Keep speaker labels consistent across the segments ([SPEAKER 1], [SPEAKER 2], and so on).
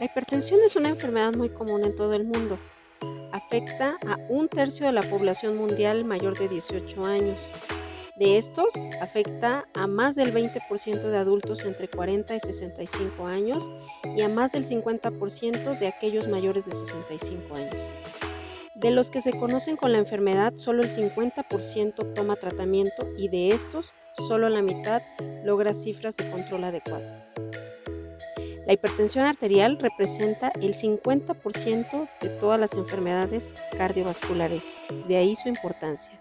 [SPEAKER 1] La hipertensión es una enfermedad muy común en todo el mundo. Afecta a un tercio de la población mundial mayor de 18 años. De estos, afecta a más del 20% de adultos entre 40 y 65 años y a más del 50% de aquellos mayores de 65 años. De los que se conocen con la enfermedad, solo el 50% toma tratamiento y de estos, solo la mitad logra cifras de control adecuado. La hipertensión arterial representa el 50% de todas las enfermedades cardiovasculares, de ahí su importancia.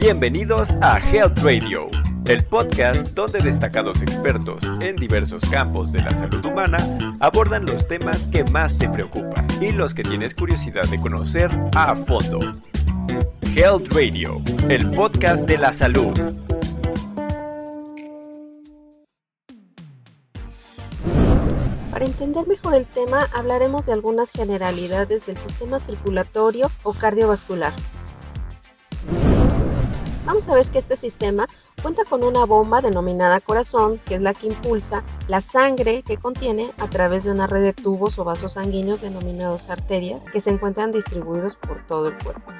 [SPEAKER 2] Bienvenidos a Health Radio, el podcast donde destacados expertos en diversos campos de la salud humana abordan los temas que más te preocupan y los que tienes curiosidad de conocer a fondo. Health Radio, el podcast de la salud.
[SPEAKER 1] Para entender mejor el tema, hablaremos de algunas generalidades del sistema circulatorio o cardiovascular. Vamos a ver que este sistema cuenta con una bomba denominada corazón, que es la que impulsa la sangre que contiene a través de una red de tubos o vasos sanguíneos denominados arterias que se encuentran distribuidos por todo el cuerpo.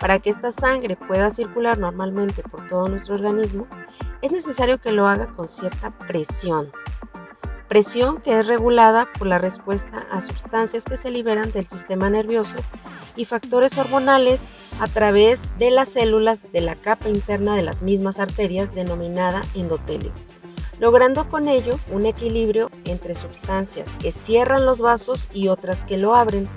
[SPEAKER 1] Para que esta sangre pueda circular normalmente por todo nuestro organismo, es necesario que lo haga con cierta presión. Presión que es regulada por la respuesta a sustancias que se liberan del sistema nervioso y factores hormonales a través de las células de la capa interna de las mismas arterias denominada endotelio, logrando con ello un equilibrio entre sustancias que cierran los vasos y otras que lo abren.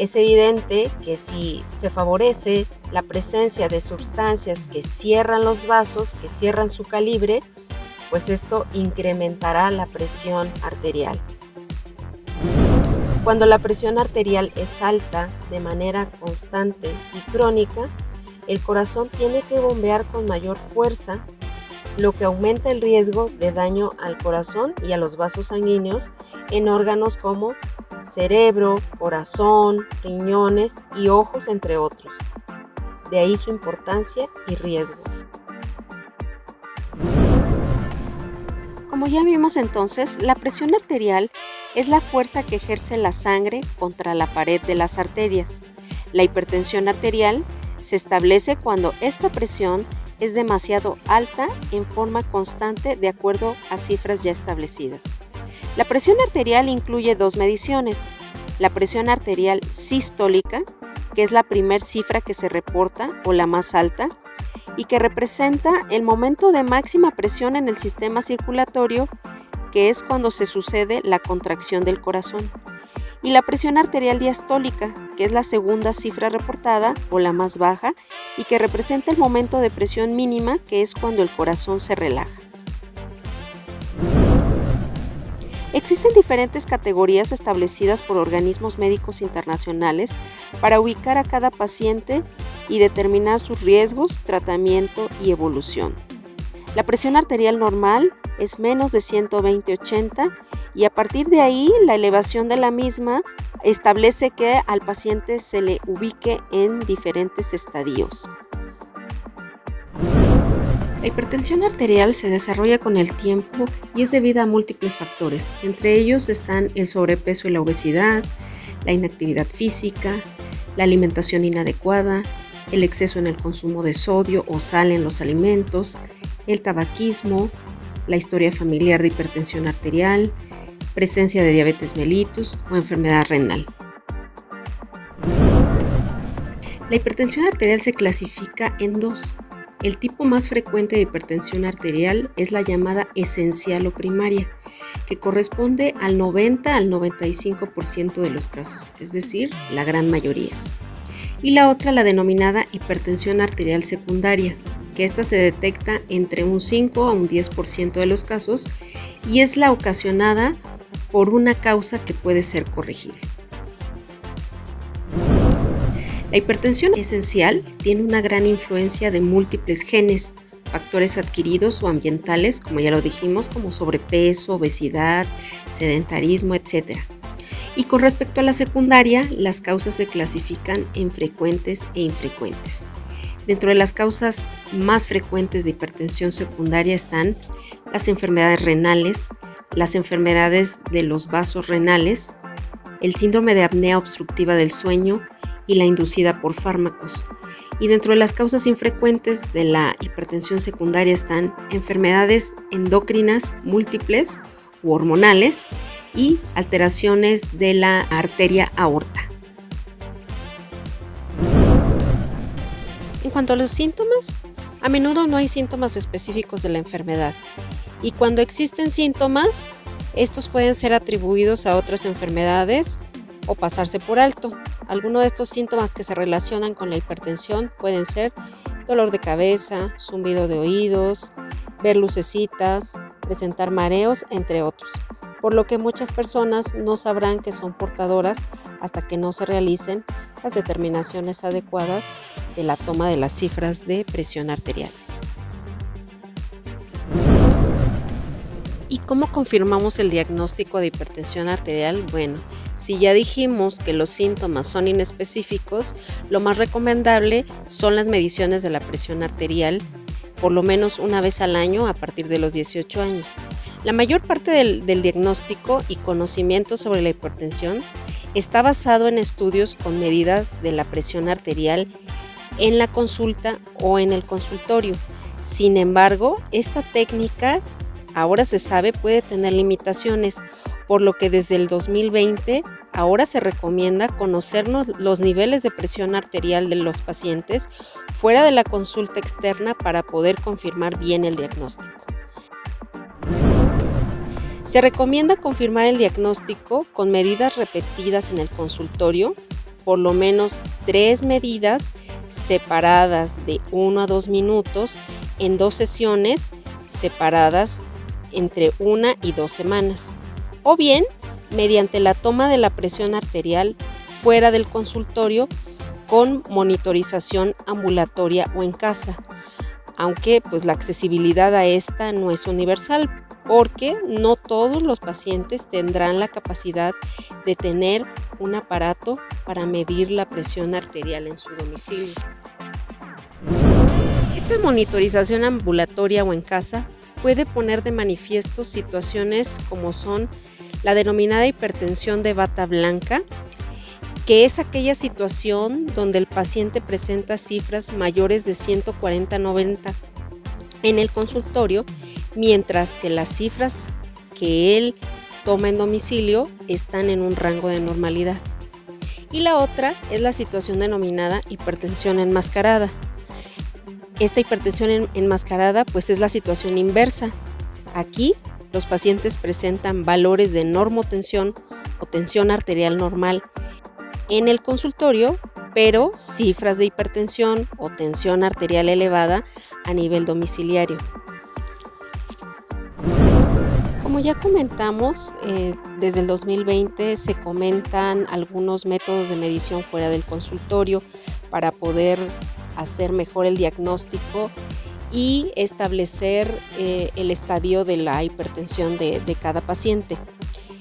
[SPEAKER 1] Es evidente que si se favorece la presencia de sustancias que cierran los vasos, que cierran su calibre, pues esto incrementará la presión arterial. Cuando la presión arterial es alta de manera constante y crónica, el corazón tiene que bombear con mayor fuerza, lo que aumenta el riesgo de daño al corazón y a los vasos sanguíneos en órganos como cerebro, corazón, riñones y ojos, entre otros. De ahí su importancia y riesgo. Como ya vimos entonces, la presión arterial es la fuerza que ejerce la sangre contra la pared de las arterias. La hipertensión arterial se establece cuando esta presión es demasiado alta en forma constante de acuerdo a cifras ya establecidas. La presión arterial incluye dos mediciones. La presión arterial sistólica, que es la primer cifra que se reporta o la más alta, y que representa el momento de máxima presión en el sistema circulatorio, que es cuando se sucede la contracción del corazón, y la presión arterial diastólica, que es la segunda cifra reportada o la más baja, y que representa el momento de presión mínima, que es cuando el corazón se relaja. Existen diferentes categorías establecidas por organismos médicos internacionales para ubicar a cada paciente y determinar sus riesgos, tratamiento y evolución. La presión arterial normal es menos de 120-80 y a partir de ahí la elevación de la misma establece que al paciente se le ubique en diferentes estadios. La hipertensión arterial se desarrolla con el tiempo y es debida a múltiples factores. Entre ellos están el sobrepeso y la obesidad, la inactividad física, la alimentación inadecuada, el exceso en el consumo de sodio o sal en los alimentos, el tabaquismo, la historia familiar de hipertensión arterial, presencia de diabetes mellitus o enfermedad renal. La hipertensión arterial se clasifica en dos. El tipo más frecuente de hipertensión arterial es la llamada esencial o primaria, que corresponde al 90 al 95% de los casos, es decir, la gran mayoría y la otra la denominada hipertensión arterial secundaria, que esta se detecta entre un 5 a un 10% de los casos y es la ocasionada por una causa que puede ser corregible. La hipertensión esencial tiene una gran influencia de múltiples genes, factores adquiridos o ambientales, como ya lo dijimos, como sobrepeso, obesidad, sedentarismo, etc. Y con respecto a la secundaria, las causas se clasifican en frecuentes e infrecuentes. Dentro de las causas más frecuentes de hipertensión secundaria están las enfermedades renales, las enfermedades de los vasos renales, el síndrome de apnea obstructiva del sueño y la inducida por fármacos. Y dentro de las causas infrecuentes de la hipertensión secundaria están enfermedades endocrinas múltiples u hormonales y alteraciones de la arteria aorta. En cuanto a los síntomas, a menudo no hay síntomas específicos de la enfermedad y cuando existen síntomas, estos pueden ser atribuidos a otras enfermedades o pasarse por alto. Algunos de estos síntomas que se relacionan con la hipertensión pueden ser dolor de cabeza, zumbido de oídos, ver lucecitas, presentar mareos, entre otros. Por lo que muchas personas no sabrán que son portadoras hasta que no se realicen las determinaciones adecuadas de la toma de las cifras de presión arterial. ¿Y cómo confirmamos el diagnóstico de hipertensión arterial? Bueno, si ya dijimos que los síntomas son inespecíficos, lo más recomendable son las mediciones de la presión arterial por lo menos una vez al año a partir de los 18 años. La mayor parte del, del diagnóstico y conocimiento sobre la hipertensión está basado en estudios con medidas de la presión arterial en la consulta o en el consultorio. Sin embargo, esta técnica ahora se sabe puede tener limitaciones, por lo que desde el 2020 ahora se recomienda conocernos los niveles de presión arterial de los pacientes fuera de la consulta externa para poder confirmar bien el diagnóstico. Se recomienda confirmar el diagnóstico con medidas repetidas en el consultorio, por lo menos tres medidas separadas de 1 a 2 minutos en dos sesiones separadas entre una y dos semanas, o bien mediante la toma de la presión arterial fuera del consultorio con monitorización ambulatoria o en casa, aunque pues la accesibilidad a esta no es universal porque no todos los pacientes tendrán la capacidad de tener un aparato para medir la presión arterial en su domicilio. Esta monitorización ambulatoria o en casa puede poner de manifiesto situaciones como son la denominada hipertensión de bata blanca, que es aquella situación donde el paciente presenta cifras mayores de 140-90 en el consultorio, mientras que las cifras que él toma en domicilio están en un rango de normalidad. Y la otra es la situación denominada hipertensión enmascarada, esta hipertensión enmascarada pues es la situación inversa. Aquí los pacientes presentan valores de normotensión o tensión arterial normal en el consultorio, pero cifras de hipertensión o tensión arterial elevada a nivel domiciliario. Como ya comentamos, eh, desde el 2020 se comentan algunos métodos de medición fuera del consultorio para poder hacer mejor el diagnóstico y establecer eh, el estadio de la hipertensión de, cada paciente.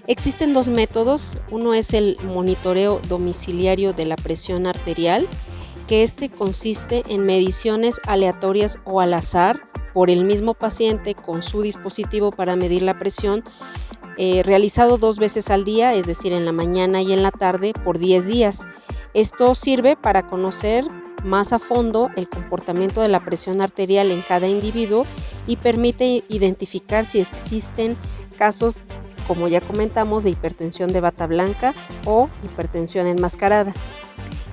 [SPEAKER 1] Existen dos métodos, uno es el monitoreo domiciliario de la presión arterial, que este consiste en mediciones aleatorias o al azar por el mismo paciente con su dispositivo para medir la presión, eh, realizado dos veces al día, es decir, en la mañana y en la tarde, por 10 días. Esto sirve para conocer más a fondo el comportamiento de la presión arterial en cada individuo y permite identificar si existen casos, como ya comentamos, de hipertensión de bata blanca o hipertensión enmascarada.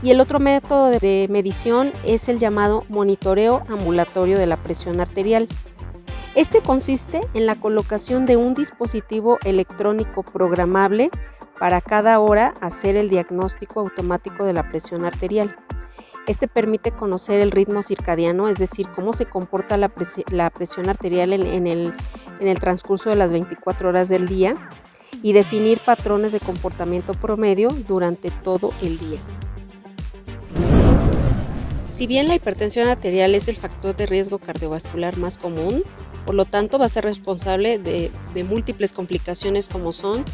[SPEAKER 1] Y el otro método de medición es el llamado monitoreo ambulatorio de la presión arterial. Este consiste en la colocación de un dispositivo electrónico programable para cada hora hacer el diagnóstico automático de la presión arterial. Este permite conocer el ritmo circadiano, es decir, cómo se comporta la, presión arterial en, el, en el transcurso de las 24 horas del día y definir patrones de comportamiento promedio durante todo el día. Si bien la hipertensión arterial es el factor de riesgo cardiovascular más común, por lo tanto va a ser responsable de, de múltiples complicaciones como son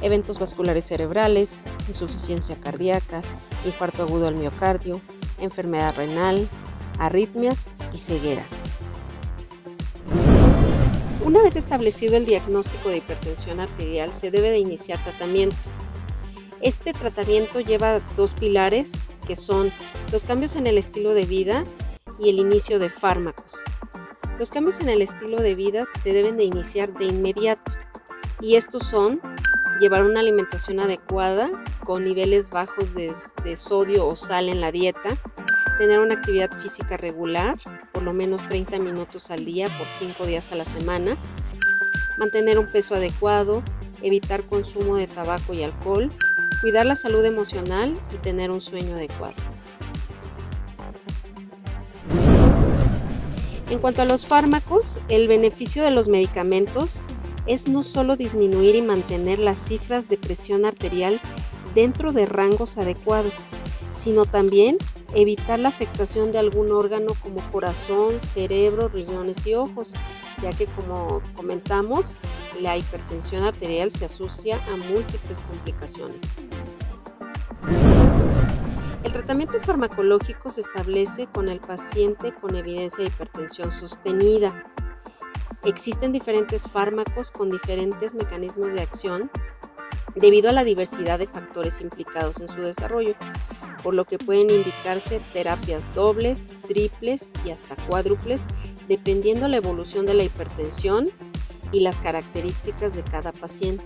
[SPEAKER 1] eventos vasculares cerebrales, insuficiencia cardíaca, infarto agudo al miocardio, enfermedad renal, arritmias y ceguera. Una vez establecido el diagnóstico de hipertensión arterial, se debe de iniciar tratamiento. Este tratamiento lleva dos pilares que son los cambios en el estilo de vida y el inicio de fármacos. Los cambios en el estilo de vida se deben de iniciar de inmediato y estos son llevar una alimentación adecuada con niveles bajos de, sodio o sal en la dieta, tener una actividad física regular, por lo menos 30 minutos al día por 5 días a la semana, mantener un peso adecuado, evitar consumo de tabaco y alcohol, cuidar la salud emocional y tener un sueño adecuado. En cuanto a los fármacos, el beneficio de los medicamentos es no solo disminuir y mantener las cifras de presión arterial dentro de rangos adecuados, sino también evitar la afectación de algún órgano como corazón, cerebro, riñones y ojos, ya que como comentamos, la hipertensión arterial se asocia a múltiples complicaciones. El tratamiento farmacológico se establece con el paciente con evidencia de hipertensión sostenida. Existen diferentes fármacos con diferentes mecanismos de acción debido a la diversidad de factores implicados en su desarrollo por lo que pueden indicarse terapias dobles, triples y hasta cuádruples, dependiendo la evolución de la hipertensión y las características de cada paciente.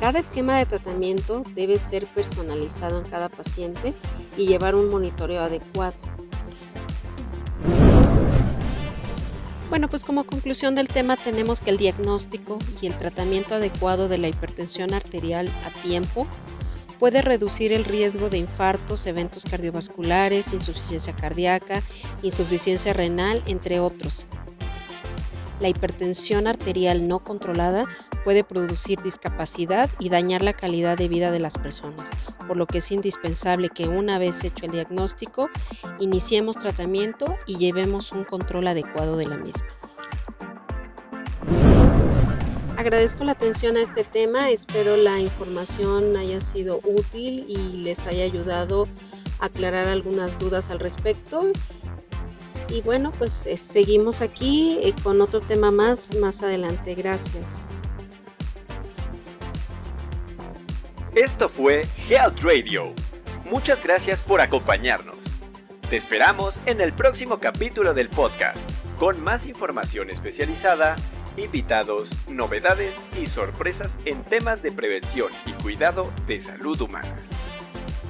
[SPEAKER 1] Cada esquema de tratamiento debe ser personalizado en cada paciente y llevar un monitoreo adecuado. Bueno, pues como conclusión del tema tenemos que el diagnóstico y el tratamiento adecuado de la hipertensión arterial a tiempo Puede reducir el riesgo de infartos, eventos cardiovasculares, insuficiencia cardíaca, insuficiencia renal, entre otros. La hipertensión arterial no controlada puede producir discapacidad y dañar la calidad de vida de las personas, por lo que es indispensable que una vez hecho el diagnóstico, iniciemos tratamiento y llevemos un control adecuado de la misma. Agradezco la atención a este tema, espero la información haya sido útil y les haya ayudado a aclarar algunas dudas al respecto. Y bueno, pues eh, seguimos aquí eh, con otro tema más más adelante. Gracias.
[SPEAKER 2] Esto fue Health Radio. Muchas gracias por acompañarnos. Te esperamos en el próximo capítulo del podcast, con más información especializada invitados, novedades y sorpresas en temas de prevención y cuidado de salud humana.